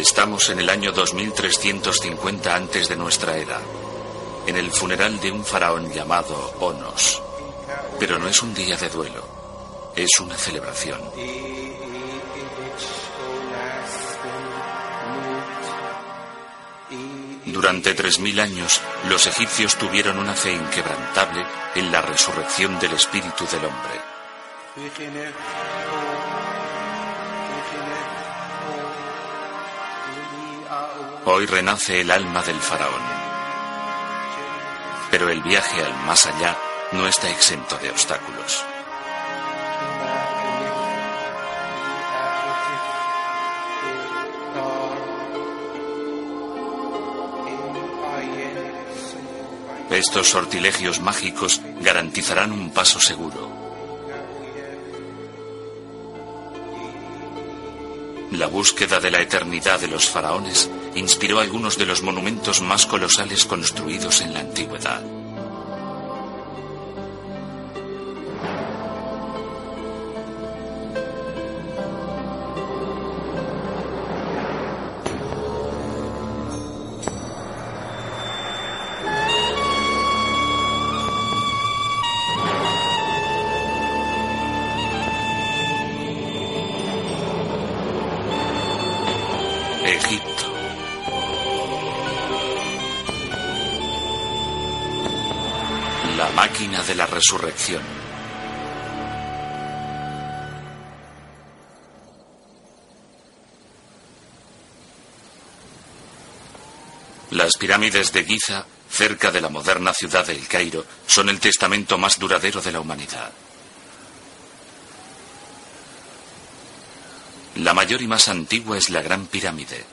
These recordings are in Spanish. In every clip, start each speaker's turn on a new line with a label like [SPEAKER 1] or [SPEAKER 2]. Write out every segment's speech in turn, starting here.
[SPEAKER 1] Estamos en el año 2350 antes de nuestra era, en el funeral de un faraón llamado Onos. Pero no es un día de duelo, es una celebración. Durante 3.000 años, los egipcios tuvieron una fe inquebrantable en la resurrección del espíritu del hombre. Hoy renace el alma del faraón. Pero el viaje al más allá no está exento de obstáculos. Estos sortilegios mágicos garantizarán un paso seguro. La búsqueda de la eternidad de los faraones inspiró algunos de los monumentos más colosales construidos en la antigüedad. Resurrección. Las pirámides de Giza, cerca de la moderna ciudad del Cairo, son el testamento más duradero de la humanidad. La mayor y más antigua es la Gran Pirámide.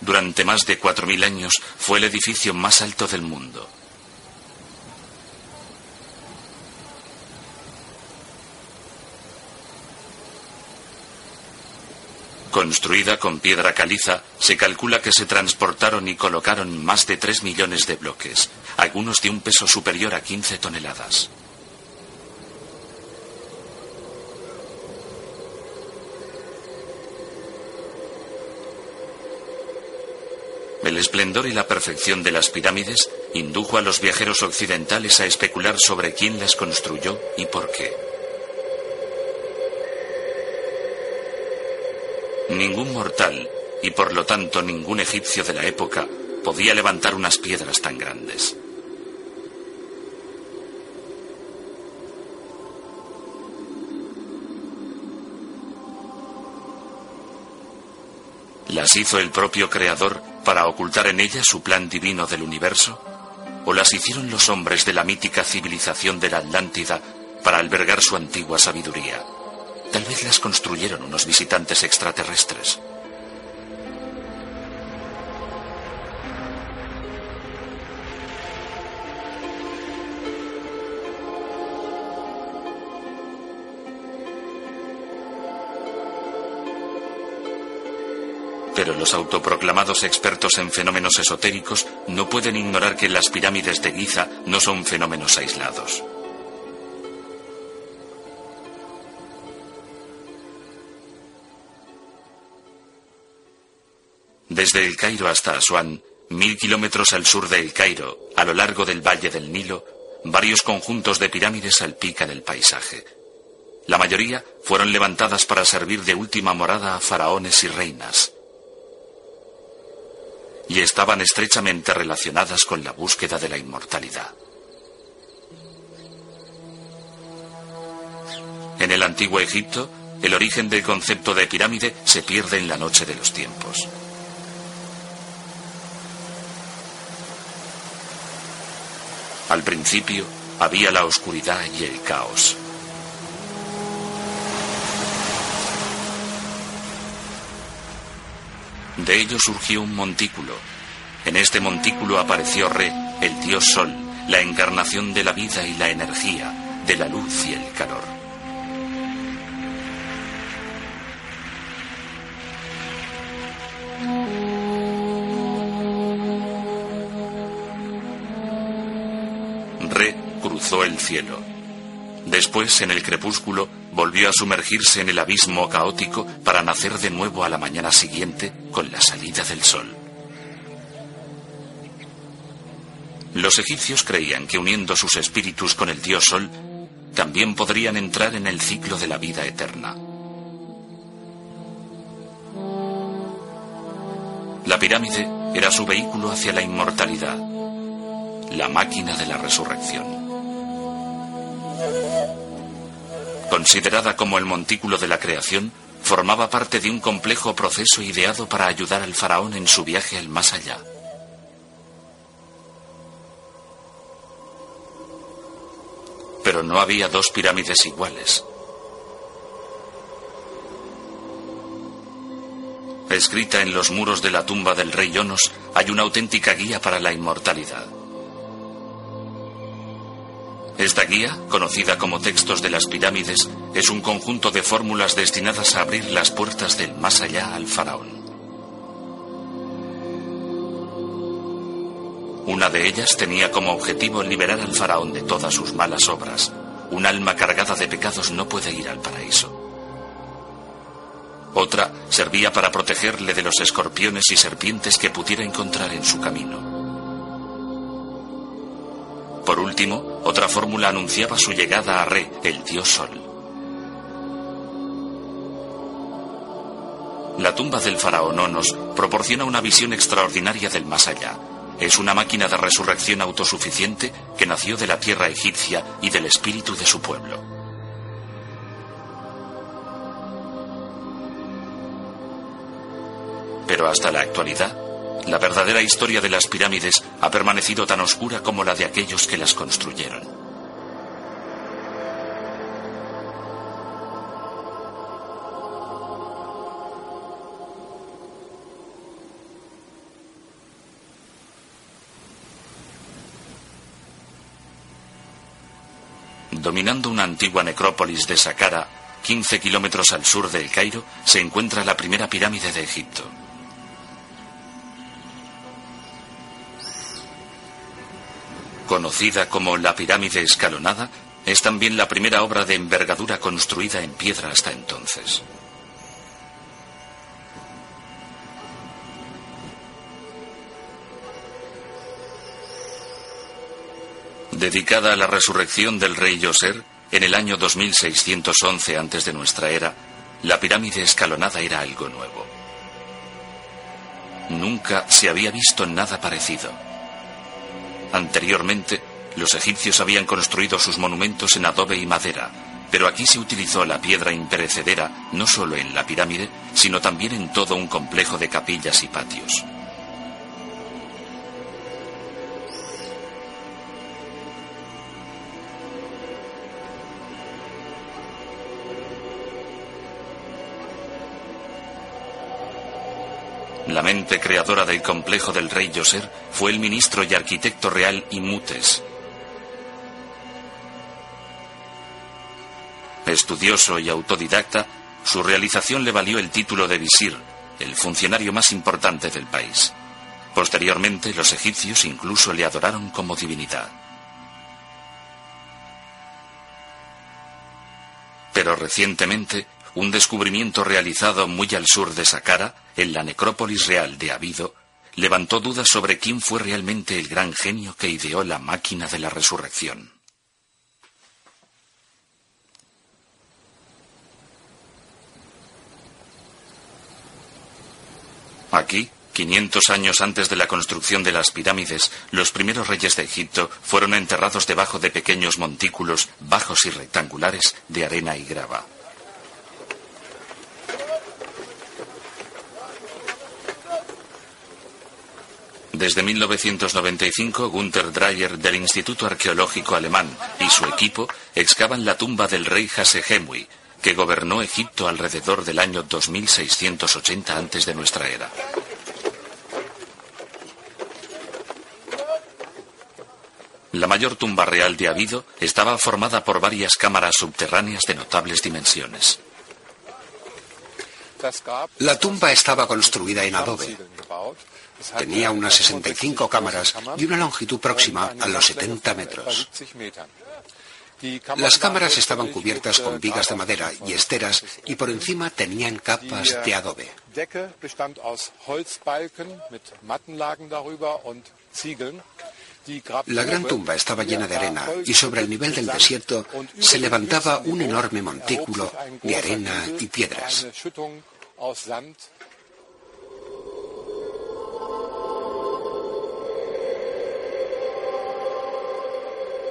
[SPEAKER 1] Durante más de 4.000 años fue el edificio más alto del mundo. Construida con piedra caliza, se calcula que se transportaron y colocaron más de 3 millones de bloques, algunos de un peso superior a 15 toneladas. El esplendor y la perfección de las pirámides indujo a los viajeros occidentales a especular sobre quién las construyó y por qué. Ningún mortal, y por lo tanto ningún egipcio de la época, podía levantar unas piedras tan grandes. ¿Las hizo el propio Creador para ocultar en ellas su plan divino del universo? ¿O las hicieron los hombres de la mítica civilización de la Atlántida para albergar su antigua sabiduría? Tal vez las construyeron unos visitantes extraterrestres. Pero los autoproclamados expertos en fenómenos esotéricos no pueden ignorar que las pirámides de Giza no son fenómenos aislados. Desde el Cairo hasta Asuán, mil kilómetros al sur del Cairo, a lo largo del valle del Nilo, varios conjuntos de pirámides salpican el paisaje. La mayoría fueron levantadas para servir de última morada a faraones y reinas. Y estaban estrechamente relacionadas con la búsqueda de la inmortalidad. En el antiguo Egipto, el origen del concepto de pirámide se pierde en la noche de los tiempos. Al principio, había la oscuridad y el caos. De ello surgió un montículo. En este montículo apareció Re, el dios Sol, la encarnación de la vida y la energía, de la luz y el calor. Cruzó el cielo. Después, en el crepúsculo, volvió a sumergirse en el abismo caótico para nacer de nuevo a la mañana siguiente con la salida del sol. Los egipcios creían que uniendo sus espíritus con el dios Sol, también podrían entrar en el ciclo de la vida eterna. La pirámide era su vehículo hacia la inmortalidad, la máquina de la resurrección. Considerada como el montículo de la creación, formaba parte de un complejo proceso ideado para ayudar al faraón en su viaje al más allá. Pero no había dos pirámides iguales. Escrita en los muros de la tumba del rey Yonos hay una auténtica guía para la inmortalidad. Esta guía, conocida como Textos de las Pirámides, es un conjunto de fórmulas destinadas a abrir las puertas del más allá al faraón. Una de ellas tenía como objetivo liberar al faraón de todas sus malas obras. Un alma cargada de pecados no puede ir al paraíso. Otra servía para protegerle de los escorpiones y serpientes que pudiera encontrar en su camino. Por último, otra fórmula anunciaba su llegada a Re, el dios Sol. La tumba del faraón Onos proporciona una visión extraordinaria del más allá. Es una máquina de resurrección autosuficiente que nació de la tierra egipcia y del espíritu de su pueblo. Pero hasta la actualidad, la verdadera historia de las pirámides ha permanecido tan oscura como la de aquellos que las construyeron. Dominando una antigua necrópolis de Saqqara, 15 kilómetros al sur del Cairo, se encuentra la primera pirámide de Egipto. Conocida como la pirámide escalonada, es también la primera obra de envergadura construida en piedra hasta entonces. Dedicada a la resurrección del rey Yoser, en el año 2611 antes de nuestra era, la pirámide escalonada era algo nuevo. Nunca se había visto nada parecido. Anteriormente, los egipcios habían construido sus monumentos en adobe y madera, pero aquí se utilizó la piedra imperecedera no solo en la pirámide, sino también en todo un complejo de capillas y patios. La mente creadora del complejo del rey Yoser fue el ministro y arquitecto real Imutes. Estudioso y autodidacta, su realización le valió el título de visir, el funcionario más importante del país. Posteriormente, los egipcios incluso le adoraron como divinidad. Pero recientemente, un descubrimiento realizado muy al sur de Saqqara, en la necrópolis real de Abido, levantó dudas sobre quién fue realmente el gran genio que ideó la máquina de la resurrección. Aquí, 500 años antes de la construcción de las pirámides, los primeros reyes de Egipto fueron enterrados debajo de pequeños montículos bajos y rectangulares de arena y grava. Desde 1995, Gunther Dreyer del Instituto Arqueológico Alemán y su equipo excavan la tumba del rey Hasehemui, que gobernó Egipto alrededor del año 2680 antes de nuestra era. La mayor tumba real de Abido estaba formada por varias cámaras subterráneas de notables dimensiones.
[SPEAKER 2] La tumba estaba construida en adobe. Tenía unas 65 cámaras y una longitud próxima a los 70 metros. Las cámaras estaban cubiertas con vigas de madera y esteras y por encima tenían capas de adobe. La gran tumba estaba llena de arena y sobre el nivel del desierto se levantaba un enorme montículo de arena y piedras.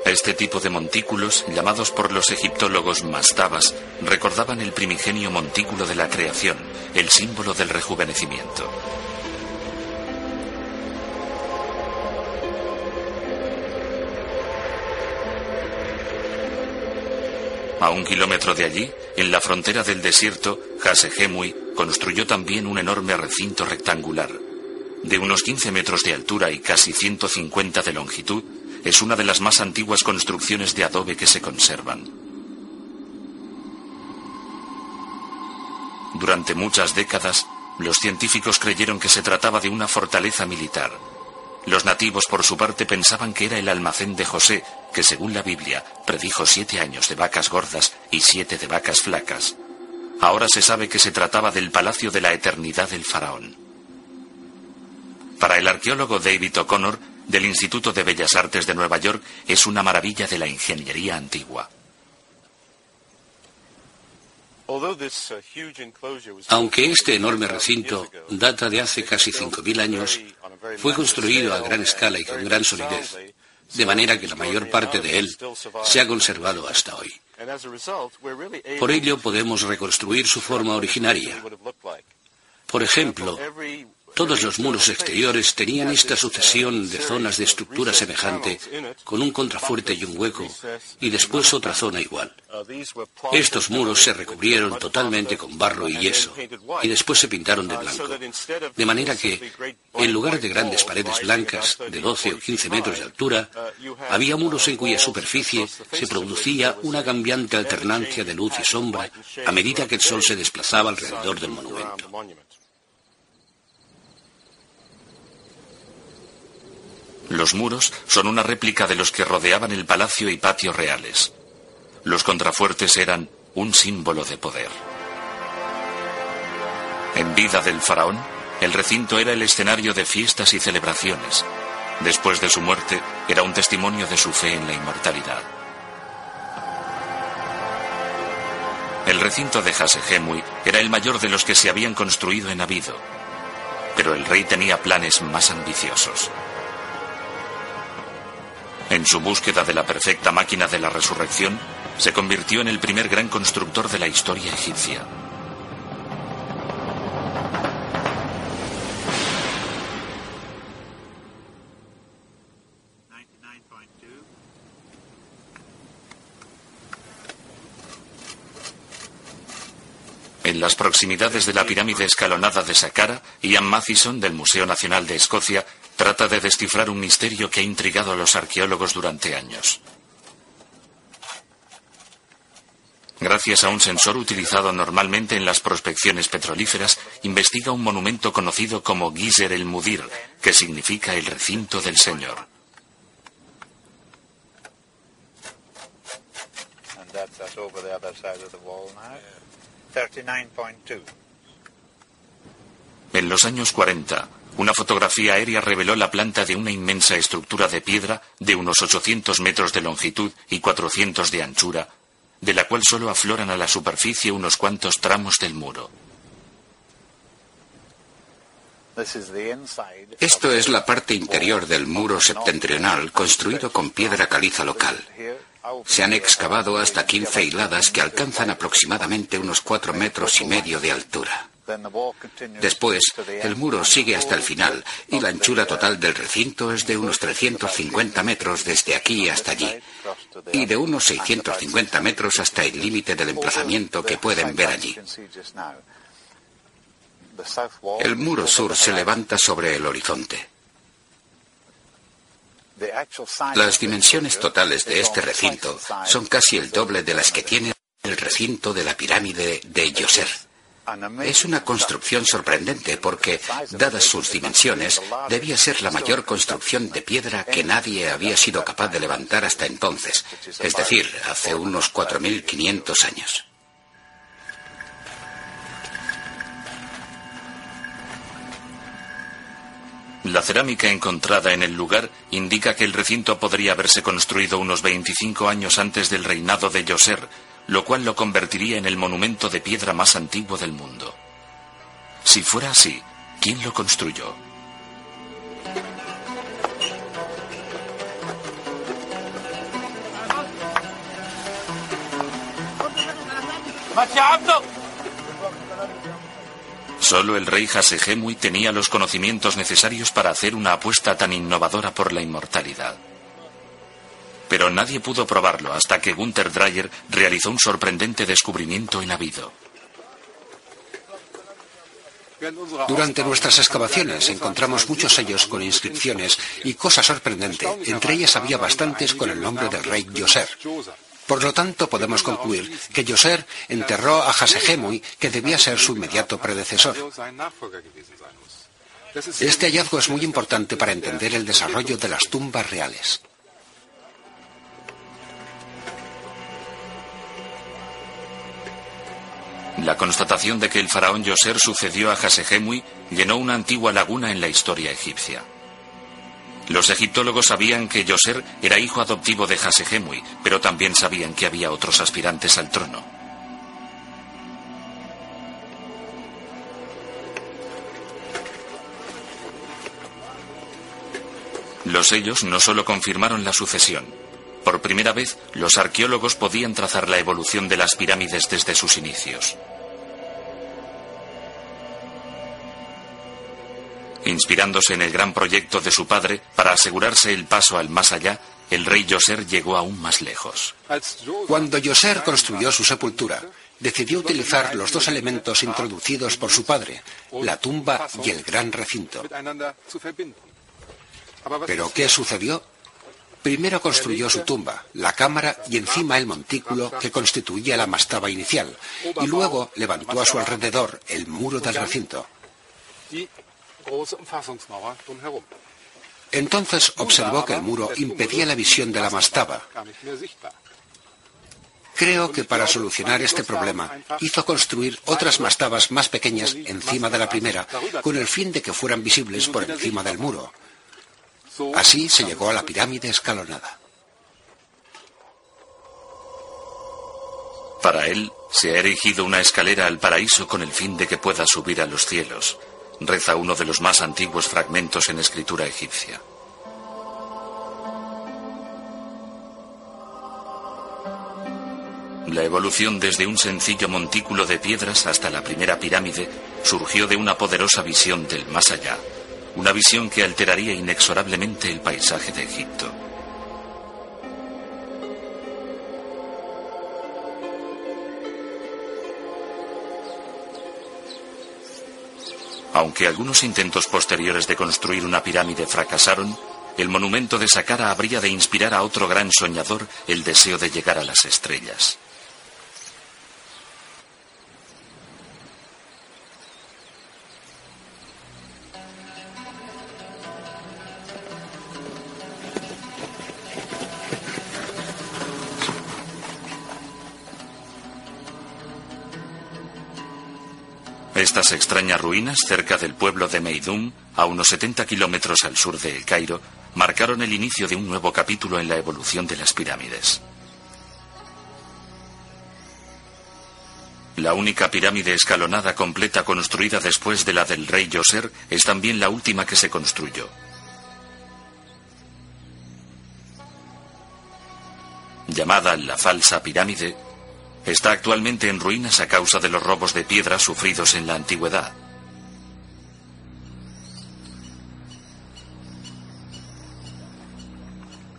[SPEAKER 1] Este tipo de montículos, llamados por los egiptólogos mastabas, recordaban el primigenio montículo de la creación, el símbolo del rejuvenecimiento. A un kilómetro de allí, en la frontera del desierto, Hasehemui construyó también un enorme recinto rectangular. De unos 15 metros de altura y casi 150 de longitud, es una de las más antiguas construcciones de adobe que se conservan. Durante muchas décadas, los científicos creyeron que se trataba de una fortaleza militar, los nativos, por su parte, pensaban que era el almacén de José, que según la Biblia predijo siete años de vacas gordas y siete de vacas flacas. Ahora se sabe que se trataba del palacio de la eternidad del faraón. Para el arqueólogo David O'Connor, del Instituto de Bellas Artes de Nueva York, es una maravilla de la ingeniería antigua.
[SPEAKER 2] Aunque este enorme recinto data de hace casi 5.000 años, fue construido a gran escala y con gran solidez, de manera que la mayor parte de él se ha conservado hasta hoy. Por ello podemos reconstruir su forma originaria. Por ejemplo, todos los muros exteriores tenían esta sucesión de zonas de estructura semejante, con un contrafuerte y un hueco, y después otra zona igual. Estos muros se recubrieron totalmente con barro y yeso, y después se pintaron de blanco. De manera que, en lugar de grandes paredes blancas de 12 o 15 metros de altura, había muros en cuya superficie se producía una cambiante alternancia de luz y sombra a medida que el sol se desplazaba alrededor del monumento.
[SPEAKER 1] Los muros son una réplica de los que rodeaban el palacio y patio reales. Los contrafuertes eran un símbolo de poder. En vida del faraón, el recinto era el escenario de fiestas y celebraciones. Después de su muerte, era un testimonio de su fe en la inmortalidad. El recinto de Hasehemui era el mayor de los que se habían construido en Abido, pero el rey tenía planes más ambiciosos. En su búsqueda de la perfecta máquina de la resurrección, se convirtió en el primer gran constructor de la historia egipcia. En las proximidades de la pirámide escalonada de Saqqara, Ian Mathison, del Museo Nacional de Escocia, trata de descifrar un misterio que ha intrigado a los arqueólogos durante años. Gracias a un sensor utilizado normalmente en las prospecciones petrolíferas, investiga un monumento conocido como Gizer el Mudir, que significa el recinto del Señor. En los años 40, una fotografía aérea reveló la planta de una inmensa estructura de piedra de unos 800 metros de longitud y 400 de anchura, de la cual solo afloran a la superficie unos cuantos tramos del muro.
[SPEAKER 2] Esto es la parte interior del muro septentrional construido con piedra caliza local. Se han excavado hasta 15 hiladas que alcanzan aproximadamente unos 4 metros y medio de altura.
[SPEAKER 3] Después, el muro sigue hasta el final y la anchura total del recinto es de unos 350 metros desde aquí hasta allí y de unos 650 metros hasta el límite del emplazamiento que pueden ver allí. El muro sur se levanta sobre el horizonte. Las dimensiones totales de este recinto son casi el doble de las que tiene el recinto de la pirámide de Yoser. Es una construcción sorprendente porque, dadas sus dimensiones, debía ser la mayor construcción de piedra que nadie había sido capaz de levantar hasta entonces, es decir, hace unos 4.500 años.
[SPEAKER 1] La cerámica encontrada en el lugar indica que el recinto podría haberse construido unos 25 años antes del reinado de Yoser, lo cual lo convertiría en el monumento de piedra más antiguo del mundo. Si fuera así, ¿quién lo construyó? Solo el rey Hasehemui tenía los conocimientos necesarios para hacer una apuesta tan innovadora por la inmortalidad pero nadie pudo probarlo hasta que Gunther Dreyer realizó un sorprendente descubrimiento en Abido.
[SPEAKER 3] Durante nuestras excavaciones encontramos muchos sellos con inscripciones y cosa sorprendente, entre ellas había bastantes con el nombre del rey Yoser. Por lo tanto, podemos concluir que Yoser enterró a Hasehemui, que debía ser su inmediato predecesor. Este hallazgo es muy importante para entender el desarrollo de las tumbas reales.
[SPEAKER 1] La constatación de que el faraón Yoser sucedió a Hasehemui llenó una antigua laguna en la historia egipcia. Los egiptólogos sabían que Yoser era hijo adoptivo de Hasehemui, pero también sabían que había otros aspirantes al trono. Los sellos no solo confirmaron la sucesión. Por primera vez, los arqueólogos podían trazar la evolución de las pirámides desde sus inicios. Inspirándose en el gran proyecto de su padre para asegurarse el paso al más allá, el rey Yoser llegó aún más lejos.
[SPEAKER 3] Cuando Yoser construyó su sepultura, decidió utilizar los dos elementos introducidos por su padre, la tumba y el gran recinto. Pero ¿qué sucedió? Primero construyó su tumba, la cámara y encima el montículo que constituía la mastaba inicial, y luego levantó a su alrededor el muro del recinto. Entonces observó que el muro impedía la visión de la mastaba. Creo que para solucionar este problema hizo construir otras mastabas más pequeñas encima de la primera, con el fin de que fueran visibles por encima del muro. Así se llegó a la pirámide escalonada.
[SPEAKER 1] Para él, se ha erigido una escalera al paraíso con el fin de que pueda subir a los cielos, reza uno de los más antiguos fragmentos en escritura egipcia. La evolución desde un sencillo montículo de piedras hasta la primera pirámide surgió de una poderosa visión del más allá, una visión que alteraría inexorablemente el paisaje de Egipto. Aunque algunos intentos posteriores de construir una pirámide fracasaron, el monumento de Saqqara habría de inspirar a otro gran soñador el deseo de llegar a las estrellas. Estas extrañas ruinas, cerca del pueblo de Meidum, a unos 70 kilómetros al sur de El Cairo, marcaron el inicio de un nuevo capítulo en la evolución de las pirámides. La única pirámide escalonada completa construida después de la del rey Yoser es también la última que se construyó. Llamada la falsa pirámide, está actualmente en ruinas a causa de los robos de piedra sufridos en la antigüedad.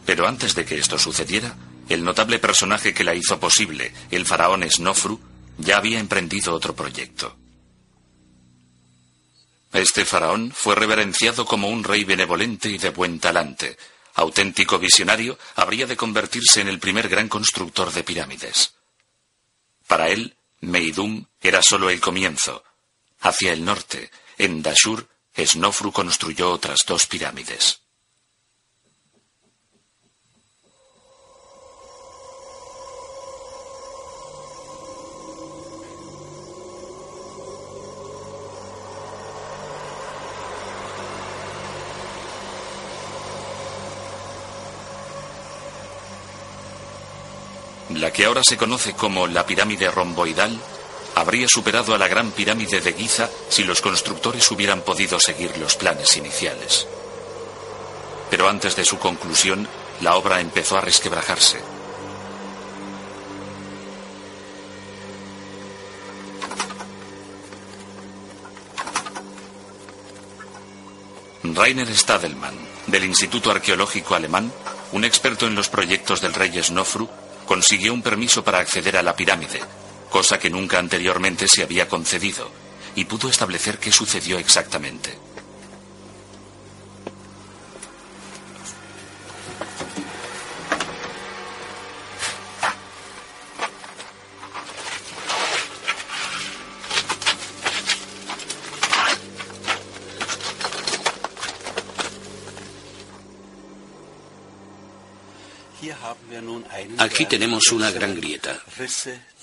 [SPEAKER 1] Pero antes de que esto sucediera, el notable personaje que la hizo posible, el faraón Snofru, ya había emprendido otro proyecto. Este faraón fue reverenciado como un rey benevolente y de buen talante. Auténtico visionario, habría de convertirse en el primer gran constructor de pirámides. Para él, Meidum era solo el comienzo. Hacia el norte, en Dashur, Snofru construyó otras dos pirámides. La que ahora se conoce como la pirámide romboidal habría superado a la gran pirámide de Giza si los constructores hubieran podido seguir los planes iniciales. Pero antes de su conclusión, la obra empezó a resquebrajarse. Rainer Stadelmann, del Instituto Arqueológico Alemán, un experto en los proyectos del rey Snofru, consiguió un permiso para acceder a la pirámide, cosa que nunca anteriormente se había concedido, y pudo establecer qué sucedió exactamente.
[SPEAKER 2] Aquí tenemos una gran grieta.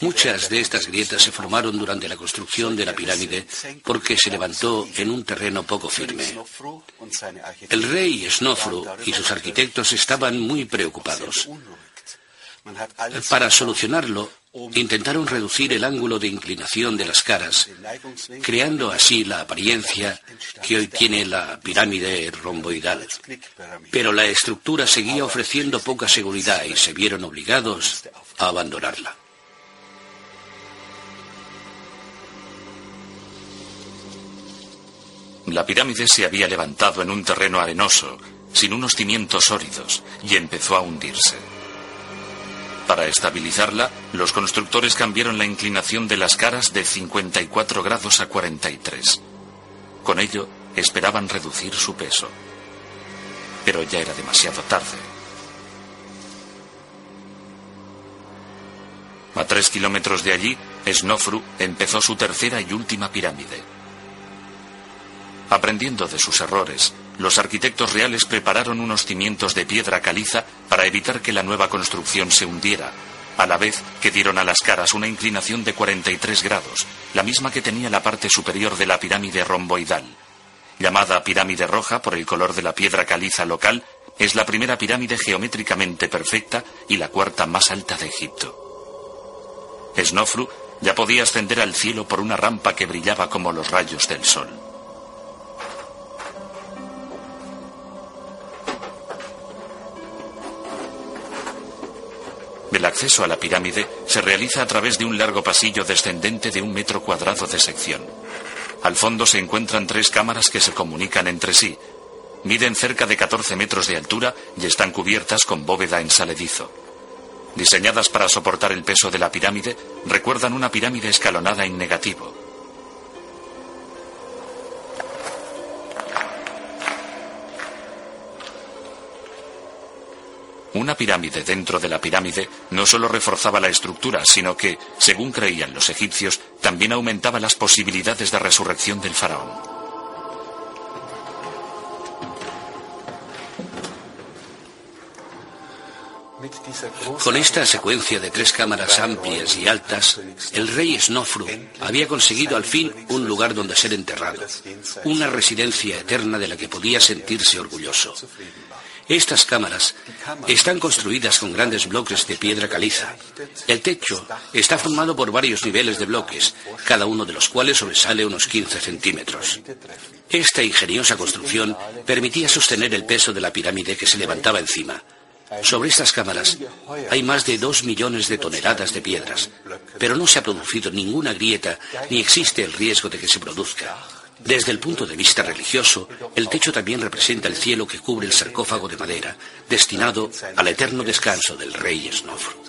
[SPEAKER 2] Muchas de estas grietas se formaron durante la construcción de la pirámide porque se levantó en un terreno poco firme. El rey Snofru y sus arquitectos estaban muy preocupados. Para solucionarlo, intentaron reducir el ángulo de inclinación de las caras, creando así la apariencia que hoy tiene la pirámide romboidal. Pero la estructura seguía ofreciendo poca seguridad y se vieron obligados a abandonarla.
[SPEAKER 1] La pirámide se había levantado en un terreno arenoso, sin unos cimientos sólidos, y empezó a hundirse. Para estabilizarla, los constructores cambiaron la inclinación de las caras de 54 grados a 43. Con ello, esperaban reducir su peso. Pero ya era demasiado tarde. A tres kilómetros de allí, Snofru empezó su tercera y última pirámide. Aprendiendo de sus errores, los arquitectos reales prepararon unos cimientos de piedra caliza para evitar que la nueva construcción se hundiera, a la vez que dieron a las caras una inclinación de 43 grados, la misma que tenía la parte superior de la pirámide romboidal. Llamada pirámide roja por el color de la piedra caliza local, es la primera pirámide geométricamente perfecta y la cuarta más alta de Egipto. Snofru ya podía ascender al cielo por una rampa que brillaba como los rayos del sol. El acceso a la pirámide se realiza a través de un largo pasillo descendente de un metro cuadrado de sección. Al fondo se encuentran tres cámaras que se comunican entre sí. Miden cerca de 14 metros de altura y están cubiertas con bóveda en saledizo. Diseñadas para soportar el peso de la pirámide, recuerdan una pirámide escalonada en negativo. Una pirámide dentro de la pirámide no solo reforzaba la estructura, sino que, según creían los egipcios, también aumentaba las posibilidades de resurrección del faraón.
[SPEAKER 2] Con esta secuencia de tres cámaras amplias y altas, el rey Snofru había conseguido al fin un lugar donde ser enterrado, una residencia eterna de la que podía sentirse orgulloso. Estas cámaras están construidas con grandes bloques de piedra caliza. El techo está formado por varios niveles de bloques, cada uno de los cuales sobresale unos 15 centímetros. Esta ingeniosa construcción permitía sostener el peso de la pirámide que se levantaba encima. Sobre estas cámaras hay más de dos millones de toneladas de piedras, pero no se ha producido ninguna grieta ni existe el riesgo de que se produzca. Desde el punto de vista religioso, el techo también representa el cielo que cubre el sarcófago de madera, destinado al eterno descanso del rey Snofru.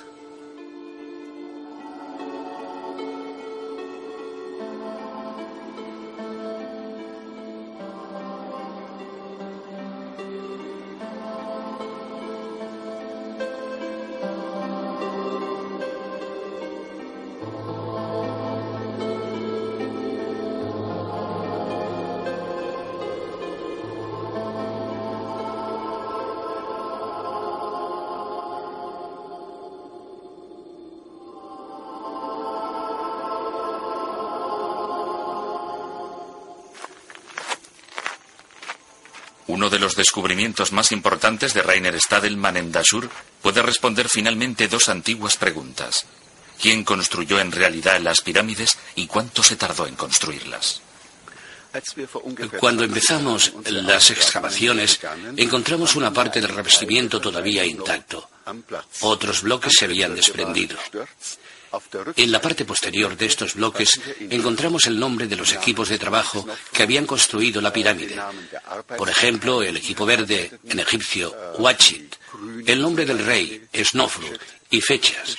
[SPEAKER 1] Uno de los descubrimientos más importantes de Rainer Stadelmann en Dashur puede responder finalmente dos antiguas preguntas. ¿Quién construyó en realidad las pirámides y cuánto se tardó en construirlas?
[SPEAKER 2] Cuando empezamos las excavaciones, encontramos una parte del revestimiento todavía intacto. Otros bloques se habían desprendido. En la parte posterior de estos bloques encontramos el nombre de los equipos de trabajo que habían construido la pirámide. Por ejemplo, el equipo verde en egipcio, Wachit, el nombre del rey, Snofru, y fechas.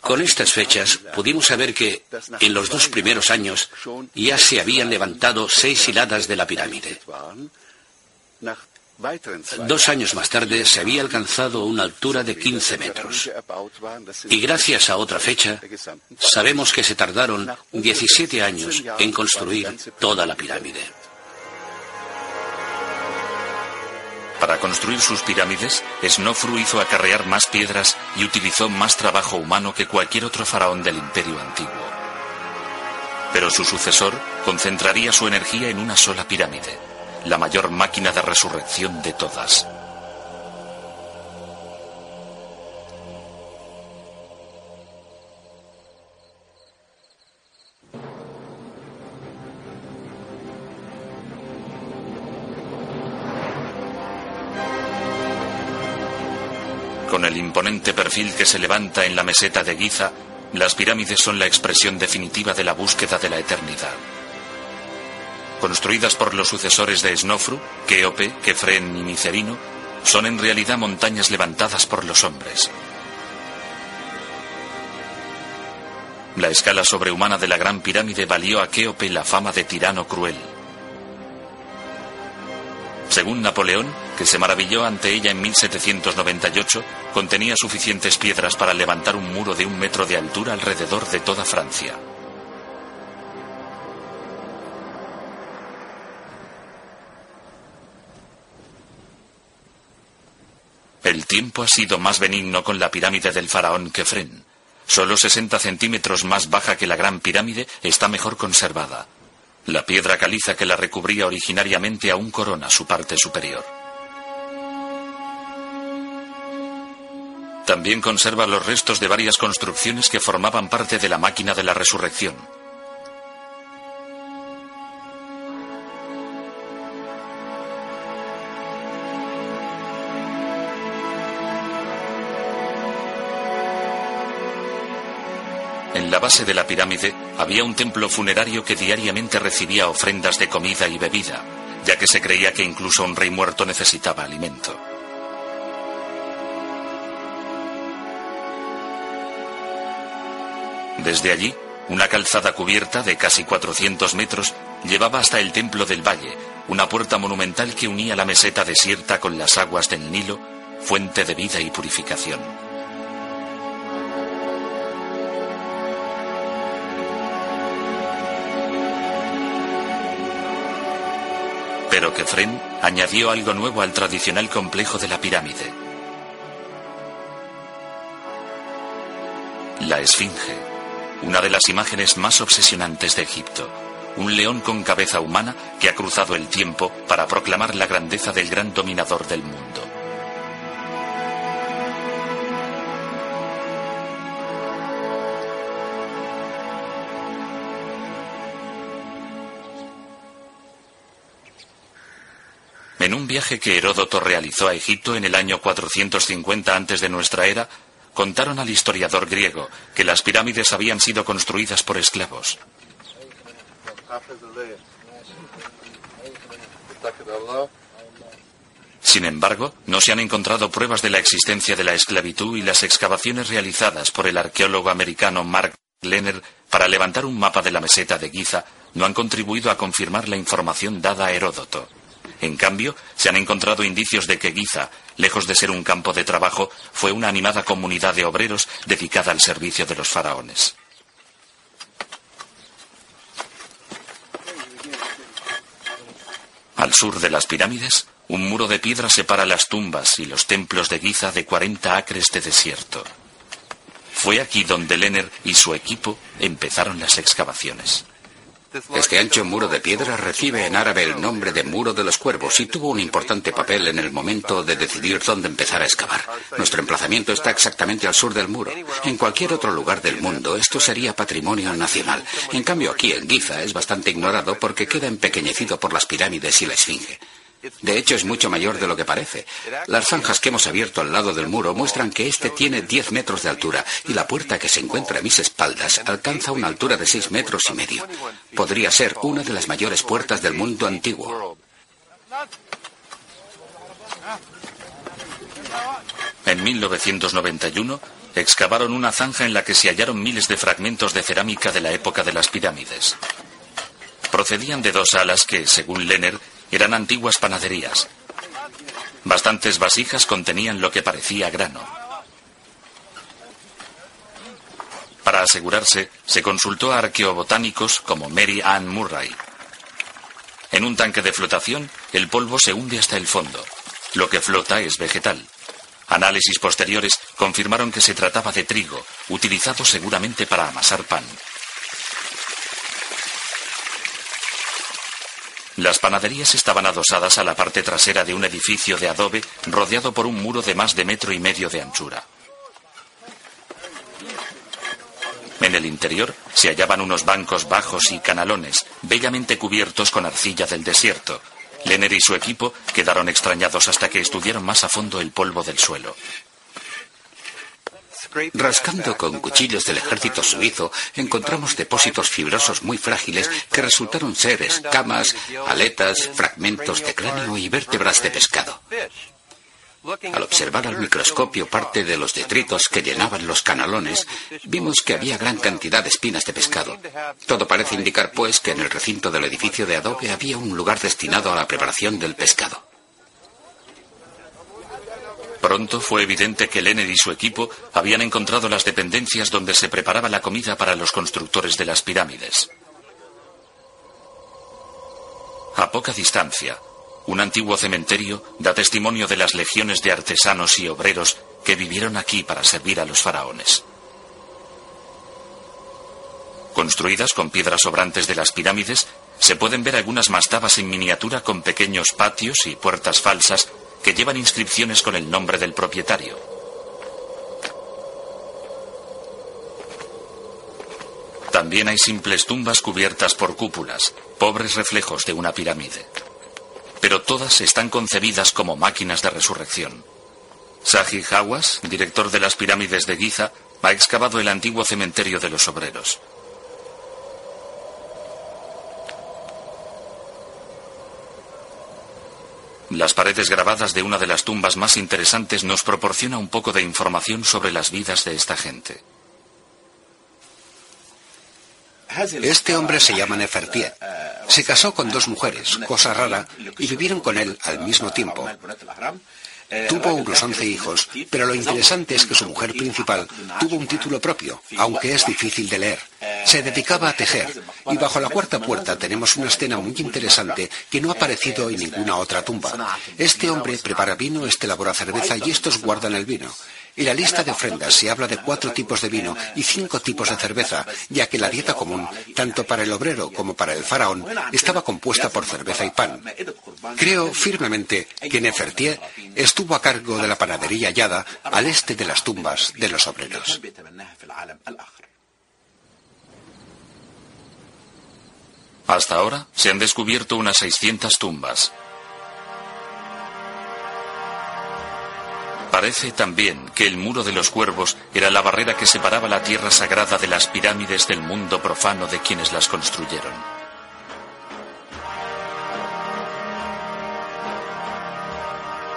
[SPEAKER 2] Con estas fechas pudimos saber que en los dos primeros años ya se habían levantado seis hiladas de la pirámide. Dos años más tarde se había alcanzado una altura de 15 metros. Y gracias a otra fecha, sabemos que se tardaron 17 años en construir toda la pirámide.
[SPEAKER 1] Para construir sus pirámides, Snofru hizo acarrear más piedras y utilizó más trabajo humano que cualquier otro faraón del imperio antiguo. Pero su sucesor concentraría su energía en una sola pirámide, la mayor máquina de resurrección de todas. Con el imponente perfil que se levanta en la meseta de Giza, las pirámides son la expresión definitiva de la búsqueda de la eternidad construidas por los sucesores de Snofru, Keope, Kefren y Micerino, son en realidad montañas levantadas por los hombres. La escala sobrehumana de la Gran Pirámide valió a Keope la fama de tirano cruel. Según Napoleón, que se maravilló ante ella en 1798, contenía suficientes piedras para levantar un muro de un metro de altura alrededor de toda Francia. El tiempo ha sido más benigno con la pirámide del faraón Kefren. Solo 60 centímetros más baja que la gran pirámide está mejor conservada. La piedra caliza que la recubría originariamente aún corona su parte superior. También conserva los restos de varias construcciones que formaban parte de la máquina de la resurrección. Base de la pirámide había un templo funerario que diariamente recibía ofrendas de comida y bebida, ya que se creía que incluso un rey muerto necesitaba alimento. Desde allí, una calzada cubierta de casi 400 metros llevaba hasta el Templo del Valle, una puerta monumental que unía la meseta desierta con las aguas del Nilo, fuente de vida y purificación. Pero Kefren añadió algo nuevo al tradicional complejo de la pirámide. La Esfinge, una de las imágenes más obsesionantes de Egipto, un león con cabeza humana que ha cruzado el tiempo para proclamar la grandeza del gran dominador del mundo. Viaje que Heródoto realizó a Egipto en el año 450 antes de nuestra era, contaron al historiador griego que las pirámides habían sido construidas por esclavos. Sin embargo, no se han encontrado pruebas de la existencia de la esclavitud y las excavaciones realizadas por el arqueólogo americano Mark Lenner para levantar un mapa de la meseta de Giza no han contribuido a confirmar la información dada a Heródoto. En cambio, se han encontrado indicios de que Giza, lejos de ser un campo de trabajo, fue una animada comunidad de obreros dedicada al servicio de los faraones. Al sur de las pirámides, un muro de piedra separa las tumbas y los templos de Giza de 40 acres de desierto. Fue aquí donde Lenner y su equipo empezaron las excavaciones.
[SPEAKER 4] Este ancho muro de piedra recibe en árabe el nombre de Muro de los Cuervos y tuvo un importante papel en el momento de decidir dónde empezar a excavar. Nuestro emplazamiento está exactamente al sur del muro. En cualquier otro lugar del mundo esto sería patrimonio nacional. En cambio aquí en Giza es bastante ignorado porque queda empequeñecido por las pirámides y la esfinge. De hecho, es mucho mayor de lo que parece. Las zanjas que hemos abierto al lado del muro muestran que este tiene 10 metros de altura y la puerta que se encuentra a mis espaldas alcanza una altura de 6 metros y medio. Podría ser una de las mayores puertas del mundo antiguo.
[SPEAKER 1] En 1991, excavaron una zanja en la que se hallaron miles de fragmentos de cerámica de la época de las pirámides. Procedían de dos alas que, según Lenner, eran antiguas panaderías. Bastantes vasijas contenían lo que parecía grano. Para asegurarse, se consultó a arqueobotánicos como Mary Ann Murray. En un tanque de flotación, el polvo se hunde hasta el fondo. Lo que flota es vegetal. Análisis posteriores confirmaron que se trataba de trigo, utilizado seguramente para amasar pan. Las panaderías estaban adosadas a la parte trasera de un edificio de adobe rodeado por un muro de más de metro y medio de anchura. En el interior se hallaban unos bancos bajos y canalones, bellamente cubiertos con arcilla del desierto. Lenner y su equipo quedaron extrañados hasta que estudiaron más a fondo el polvo del suelo.
[SPEAKER 4] Rascando con cuchillos del ejército suizo, encontramos depósitos fibrosos muy frágiles que resultaron ser escamas, aletas, fragmentos de cráneo y vértebras de pescado. Al observar al microscopio parte de los detritos que llenaban los canalones, vimos que había gran cantidad de espinas de pescado. Todo parece indicar, pues, que en el recinto del edificio de adobe había un lugar destinado a la preparación del pescado.
[SPEAKER 1] Pronto fue evidente que Lenner y su equipo habían encontrado las dependencias donde se preparaba la comida para los constructores de las pirámides. A poca distancia, un antiguo cementerio da testimonio de las legiones de artesanos y obreros que vivieron aquí para servir a los faraones. Construidas con piedras sobrantes de las pirámides, se pueden ver algunas mastabas en miniatura con pequeños patios y puertas falsas que llevan inscripciones con el nombre del propietario. También hay simples tumbas cubiertas por cúpulas, pobres reflejos de una pirámide. Pero todas están concebidas como máquinas de resurrección. Saji Hawass, director de las pirámides de Giza, ha excavado el antiguo cementerio de los obreros. Las paredes grabadas de una de las tumbas más interesantes nos proporciona un poco de información sobre las vidas de esta gente.
[SPEAKER 3] Este hombre se llama Nefertiet. Se casó con dos mujeres, cosa rara, y vivieron con él al mismo tiempo. Tuvo unos once hijos, pero lo interesante es que su mujer principal tuvo un título propio, aunque es difícil de leer. Se dedicaba a tejer, y bajo la cuarta puerta tenemos una escena muy interesante que no ha aparecido en ninguna otra tumba. Este hombre prepara vino, este elabora cerveza y estos guardan el vino. En la lista de ofrendas se habla de cuatro tipos de vino y cinco tipos de cerveza, ya que la dieta común, tanto para el obrero como para el faraón, estaba compuesta por cerveza y pan. Creo firmemente que Nefertier estuvo a cargo de la panadería hallada al este de las tumbas de los obreros.
[SPEAKER 1] Hasta ahora se han descubierto unas 600 tumbas. Parece también que el muro de los cuervos era la barrera que separaba la tierra sagrada de las pirámides del mundo profano de quienes las construyeron.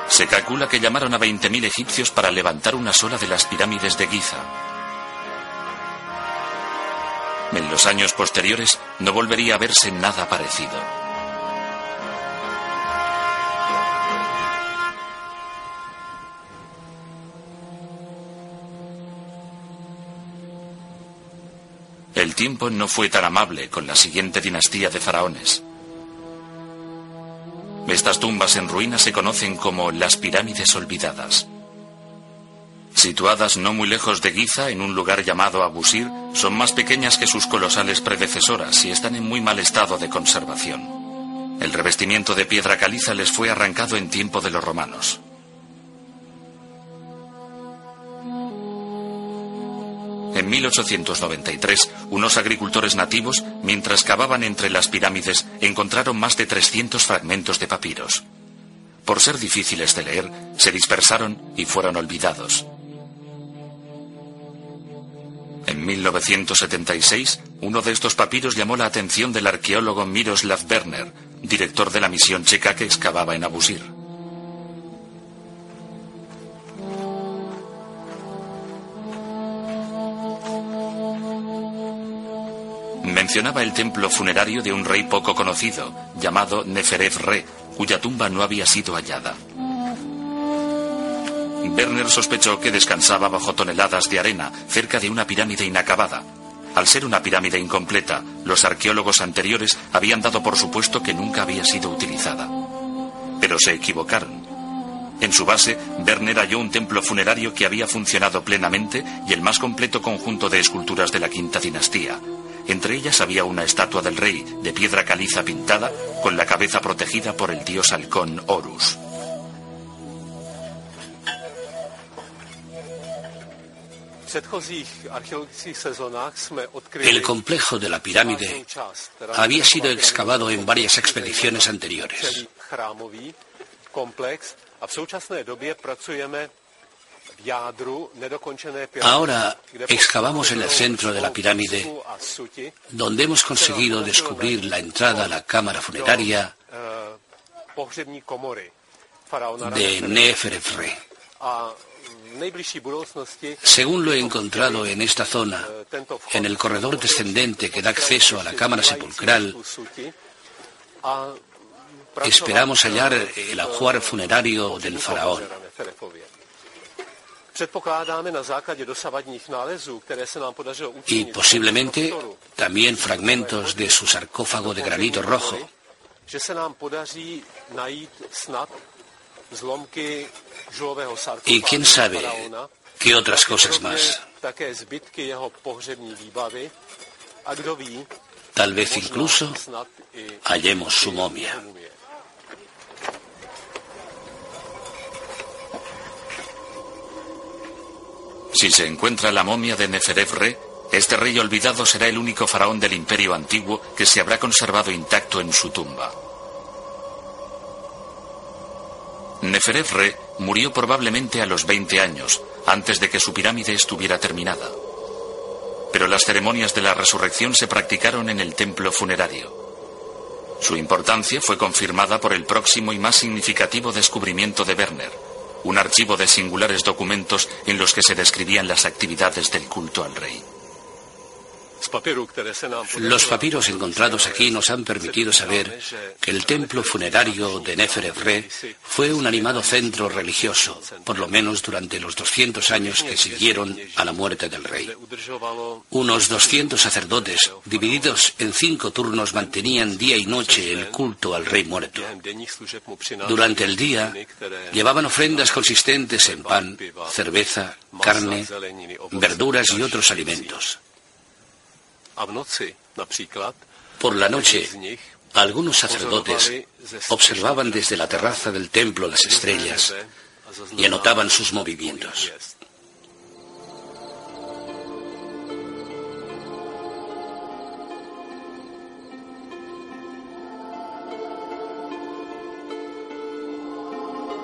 [SPEAKER 1] Se calcula que llamaron a 20.000 egipcios para levantar una sola de las pirámides de Giza, en los años posteriores no volvería a verse nada parecido. El tiempo no fue tan amable con la siguiente dinastía de faraones. Estas tumbas en ruinas se conocen como las pirámides olvidadas. Situadas no muy lejos de Giza, en un lugar llamado Abusir, son más pequeñas que sus colosales predecesoras y están en muy mal estado de conservación. El revestimiento de piedra caliza les fue arrancado en tiempo de los romanos. En 1893, unos agricultores nativos, mientras cavaban entre las pirámides, encontraron más de 300 fragmentos de papiros. Por ser difíciles de leer, se dispersaron y fueron olvidados. 1976, uno de estos papiros llamó la atención del arqueólogo Miroslav Werner, director de la misión checa que excavaba en Abusir. mencionaba el templo funerario de un rey poco conocido, llamado Neferef Re, cuya tumba no había sido hallada. Werner sospechó que descansaba bajo toneladas de arena cerca de una pirámide inacabada. Al ser una pirámide incompleta, los arqueólogos anteriores habían dado por supuesto que nunca había sido utilizada. Pero se equivocaron. En su base, Werner halló un templo funerario que había funcionado plenamente y el más completo conjunto de esculturas de la quinta dinastía, entre ellas había una estatua del rey, de piedra caliza pintada, con la cabeza protegida por el dios halcón Horus.
[SPEAKER 2] El complejo de la pirámide había sido excavado en varias expediciones anteriores. Ahora excavamos en el centro de la pirámide, donde hemos conseguido descubrir la entrada a la cámara funeraria de Neferefre. Según lo he encontrado en esta zona, en el corredor descendente que da acceso a la cámara sepulcral, esperamos hallar el ajuar funerario del faraón. Y posiblemente también fragmentos de su sarcófago de granito rojo. Y quién sabe qué otras cosas más. Tal vez incluso hallemos su momia.
[SPEAKER 1] Si se encuentra la momia de Neferef Re, este rey olvidado será el único faraón del imperio antiguo que se habrá conservado intacto en su tumba. Neferef Re murió probablemente a los 20 años, antes de que su pirámide estuviera terminada. Pero las ceremonias de la resurrección se practicaron en el templo funerario. Su importancia fue confirmada por el próximo y más significativo descubrimiento de Werner, un archivo de singulares documentos en los que se describían las actividades del culto al rey.
[SPEAKER 2] Los papiros encontrados aquí nos han permitido saber que el templo funerario de Neferefre fue un animado centro religioso, por lo menos durante los 200 años que siguieron a la muerte del rey. Unos 200 sacerdotes, divididos en cinco turnos, mantenían día y noche el culto al rey muerto. Durante el día, llevaban ofrendas consistentes en pan, cerveza, carne, verduras y otros alimentos. Por la noche, algunos sacerdotes observaban desde la terraza del templo las estrellas y anotaban sus movimientos.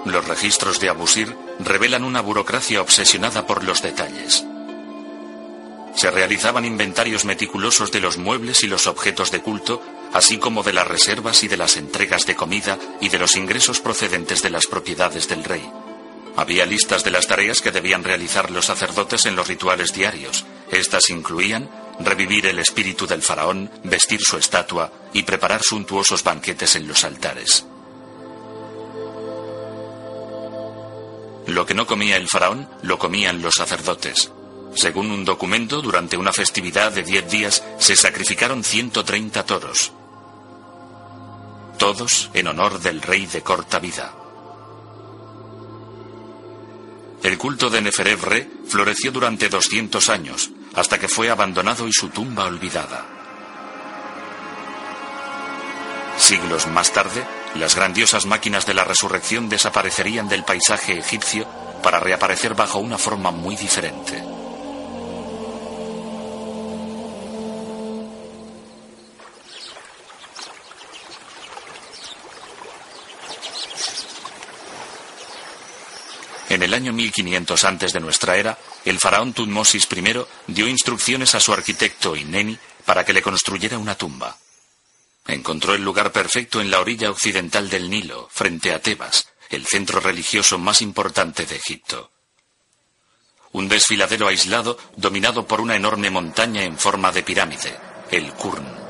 [SPEAKER 1] Los registros de Abusir revelan una burocracia obsesionada por los detalles. Se realizaban inventarios meticulosos de los muebles y los objetos de culto, así como de las reservas y de las entregas de comida y de los ingresos procedentes de las propiedades del rey. Había listas de las tareas que debían realizar los sacerdotes en los rituales diarios. Estas incluían revivir el espíritu del faraón, vestir su estatua y preparar suntuosos banquetes en los altares. Lo que no comía el faraón, lo comían los sacerdotes. Según un documento, durante una festividad de diez días se sacrificaron 130 toros. Todos en honor del rey de corta vida. El culto de Neferevre floreció durante 200 años, hasta que fue abandonado y su tumba olvidada. Siglos más tarde, las grandiosas máquinas de la resurrección desaparecerían del paisaje egipcio para reaparecer bajo una forma muy diferente. El año 1500 antes de nuestra era, el faraón Tutmosis I dio instrucciones a su arquitecto Ineni para que le construyera una tumba. Encontró el lugar perfecto en la orilla occidental del Nilo, frente a Tebas, el centro religioso más importante de Egipto. Un desfiladero aislado dominado por una enorme montaña en forma de pirámide, el Kurn.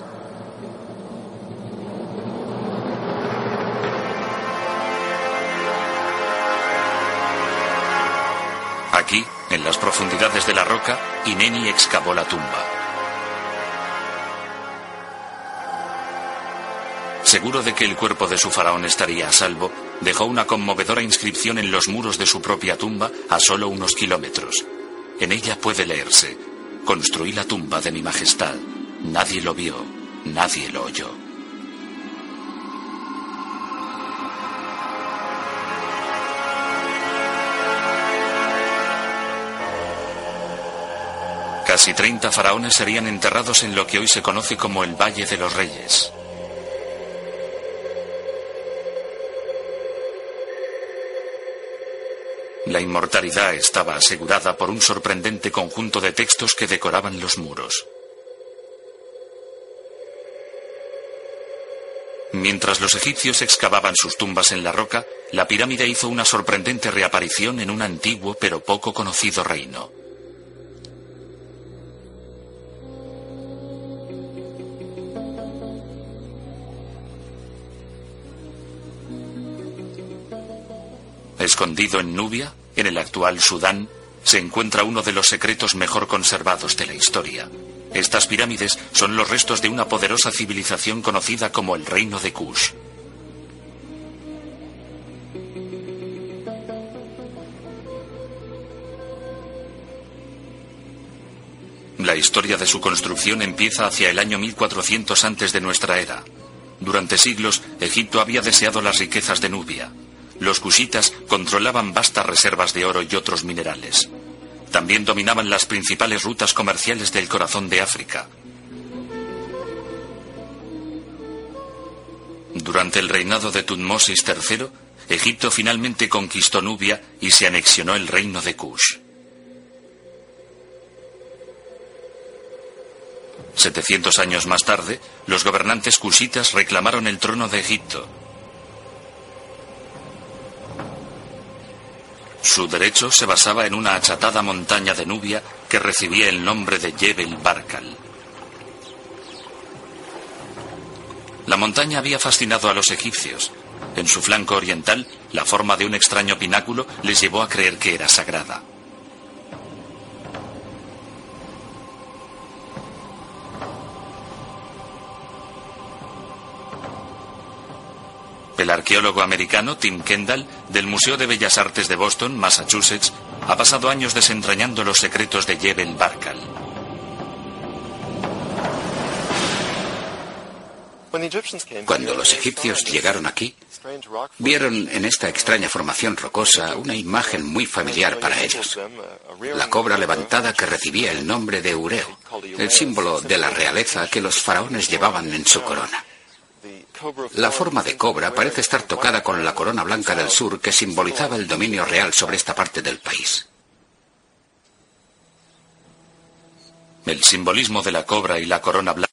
[SPEAKER 1] Las profundidades de la roca, Ineni excavó la tumba. Seguro de que el cuerpo de su faraón estaría a salvo, dejó una conmovedora inscripción en los muros de su propia tumba a solo unos kilómetros. En ella puede leerse, Construí la tumba de mi majestad. Nadie lo vio, nadie lo oyó. Casi 30 faraones serían enterrados en lo que hoy se conoce como el Valle de los Reyes. La inmortalidad estaba asegurada por un sorprendente conjunto de textos que decoraban los muros. Mientras los egipcios excavaban sus tumbas en la roca, la pirámide hizo una sorprendente reaparición en un antiguo pero poco conocido reino. Escondido en Nubia, en el actual Sudán, se encuentra uno de los secretos mejor conservados de la historia. Estas pirámides son los restos de una poderosa civilización conocida como el Reino de Kush. La historia de su construcción empieza hacia el año 1400 antes de nuestra era. Durante siglos, Egipto había deseado las riquezas de Nubia. Los cushitas controlaban vastas reservas de oro y otros minerales. También dominaban las principales rutas comerciales del corazón de África. Durante el reinado de Tutmosis III, Egipto finalmente conquistó Nubia y se anexionó el reino de Kush. 700 años más tarde, los gobernantes kushitas reclamaron el trono de Egipto Su derecho se basaba en una achatada montaña de Nubia que recibía el nombre de Jebel Barkal. La montaña había fascinado a los egipcios. En su flanco oriental, la forma de un extraño pináculo les llevó a creer que era sagrada. El arqueólogo americano Tim Kendall, del Museo de Bellas Artes de Boston, Massachusetts, ha pasado años desentrañando los secretos de Jebel Barkal.
[SPEAKER 3] Cuando los egipcios llegaron aquí, vieron en esta extraña formación rocosa una imagen muy familiar para ellos. La cobra levantada que recibía el nombre de Ureo, el símbolo de la realeza que los faraones llevaban en su corona.
[SPEAKER 4] La forma de cobra parece estar tocada con la corona blanca del sur que simbolizaba el dominio real sobre esta parte del país. El simbolismo de la cobra y la corona blanca